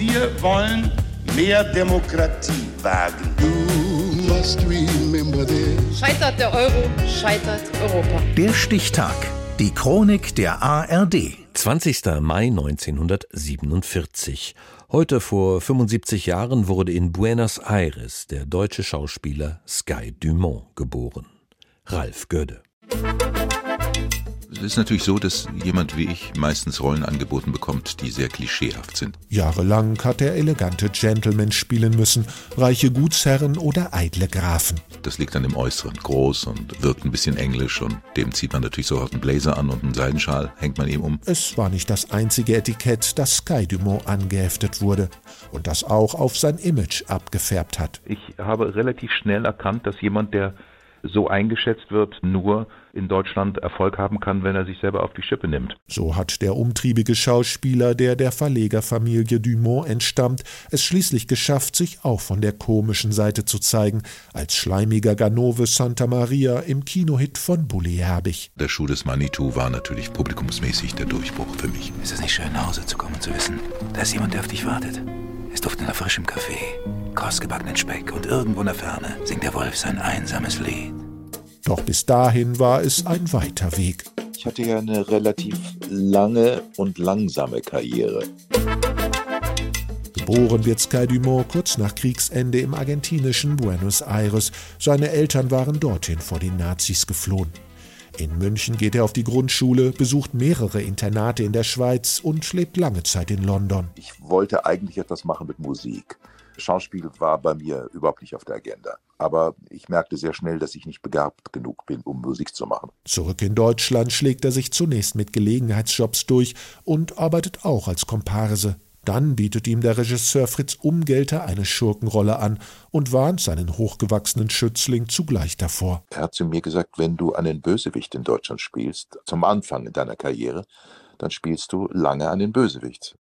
Wir wollen mehr Demokratie wagen. Scheitert der Euro, scheitert Europa. Der Stichtag. Die Chronik der ARD. 20. Mai 1947. Heute vor 75 Jahren wurde in Buenos Aires der deutsche Schauspieler Sky Dumont geboren. Ralf Gödde. Es ist natürlich so, dass jemand wie ich meistens Rollen angeboten bekommt, die sehr klischeehaft sind. Jahrelang hat er elegante Gentlemen spielen müssen, reiche Gutsherren oder eitle Grafen. Das liegt an dem Äußeren. Groß und wirkt ein bisschen englisch und dem zieht man natürlich sofort einen Blazer an und einen Seidenschal hängt man ihm um. Es war nicht das einzige Etikett, das Sky Dumont angeheftet wurde und das auch auf sein Image abgefärbt hat. Ich habe relativ schnell erkannt, dass jemand, der so eingeschätzt wird, nur in Deutschland Erfolg haben kann, wenn er sich selber auf die Schippe nimmt. So hat der umtriebige Schauspieler, der der Verlegerfamilie Dumont entstammt, es schließlich geschafft, sich auch von der komischen Seite zu zeigen, als schleimiger Ganove Santa Maria im Kinohit von Bully Herbig. Der Schuh des Manitou war natürlich publikumsmäßig der Durchbruch für mich. Ist es nicht schön, nach Hause zu kommen und zu wissen, da ist jemand, der auf dich wartet? Es duftet nach frischem Kaffee, kostgebackenen Speck und irgendwo in der Ferne singt der Wolf sein einsames Lied. Doch bis dahin war es ein weiter Weg. Ich hatte ja eine relativ lange und langsame Karriere. Geboren wird Sky Dumont kurz nach Kriegsende im argentinischen Buenos Aires. Seine Eltern waren dorthin vor den Nazis geflohen. In München geht er auf die Grundschule, besucht mehrere Internate in der Schweiz und lebt lange Zeit in London. Ich wollte eigentlich etwas machen mit Musik. Schauspiel war bei mir überhaupt nicht auf der Agenda. Aber ich merkte sehr schnell, dass ich nicht begabt genug bin, um Musik zu machen. Zurück in Deutschland schlägt er sich zunächst mit Gelegenheitsjobs durch und arbeitet auch als Komparse. Dann bietet ihm der Regisseur Fritz Umgelter eine Schurkenrolle an und warnt seinen hochgewachsenen Schützling zugleich davor. Er hat zu mir gesagt, wenn du einen Bösewicht in Deutschland spielst, zum Anfang deiner Karriere, dann spielst du lange einen Bösewicht.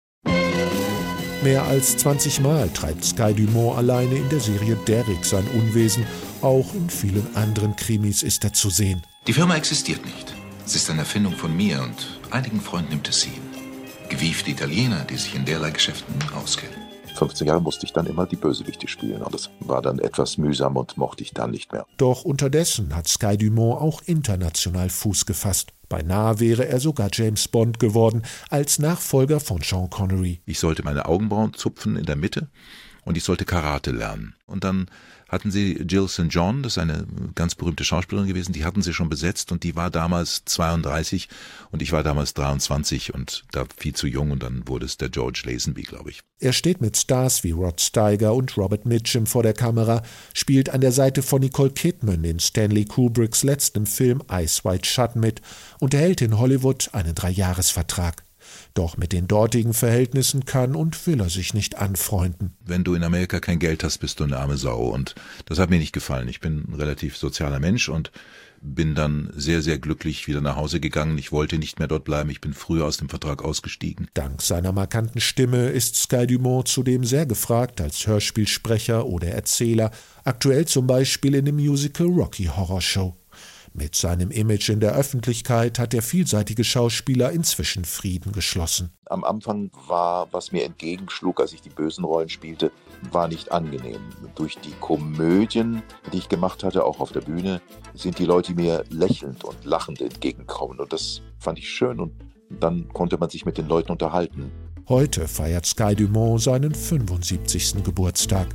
Mehr als 20 Mal treibt Sky Dumont alleine in der Serie Derrick sein Unwesen. Auch in vielen anderen Krimis ist er zu sehen. Die Firma existiert nicht. Es ist eine Erfindung von mir und einigen Freunden im Tessin. Gewiefte Italiener, die sich in derlei Geschäften auskennen. 15 Jahre musste ich dann immer die Bösewichte spielen und das war dann etwas mühsam und mochte ich dann nicht mehr. Doch unterdessen hat Sky Dumont auch international Fuß gefasst. Beinahe wäre er sogar James Bond geworden, als Nachfolger von Sean Connery. Ich sollte meine Augenbrauen zupfen in der Mitte und ich sollte Karate lernen. Und dann hatten sie Jill St. John, das ist eine ganz berühmte Schauspielerin gewesen, die hatten sie schon besetzt und die war damals 32 und ich war damals 23 und da viel zu jung und dann wurde es der George Lazenby, glaube ich. Er steht mit Stars wie Rod Steiger und Robert Mitchum vor der Kamera, spielt an der Seite von Nicole Kidman in Stanley Kubricks letztem Film Ice White Shut mit und erhält in Hollywood einen Dreijahresvertrag. Doch mit den dortigen Verhältnissen kann und will er sich nicht anfreunden. Wenn du in Amerika kein Geld hast, bist du eine arme Sau. Und das hat mir nicht gefallen. Ich bin ein relativ sozialer Mensch und bin dann sehr, sehr glücklich wieder nach Hause gegangen. Ich wollte nicht mehr dort bleiben. Ich bin früher aus dem Vertrag ausgestiegen. Dank seiner markanten Stimme ist Sky Dumont zudem sehr gefragt als Hörspielsprecher oder Erzähler, aktuell zum Beispiel in dem Musical Rocky Horror Show. Mit seinem Image in der Öffentlichkeit hat der vielseitige Schauspieler inzwischen Frieden geschlossen. Am Anfang war, was mir entgegenschlug, als ich die bösen Rollen spielte, war nicht angenehm. Durch die Komödien, die ich gemacht hatte, auch auf der Bühne, sind die Leute mir lächelnd und lachend entgegenkommen. Und das fand ich schön und dann konnte man sich mit den Leuten unterhalten. Heute feiert Sky Dumont seinen 75. Geburtstag.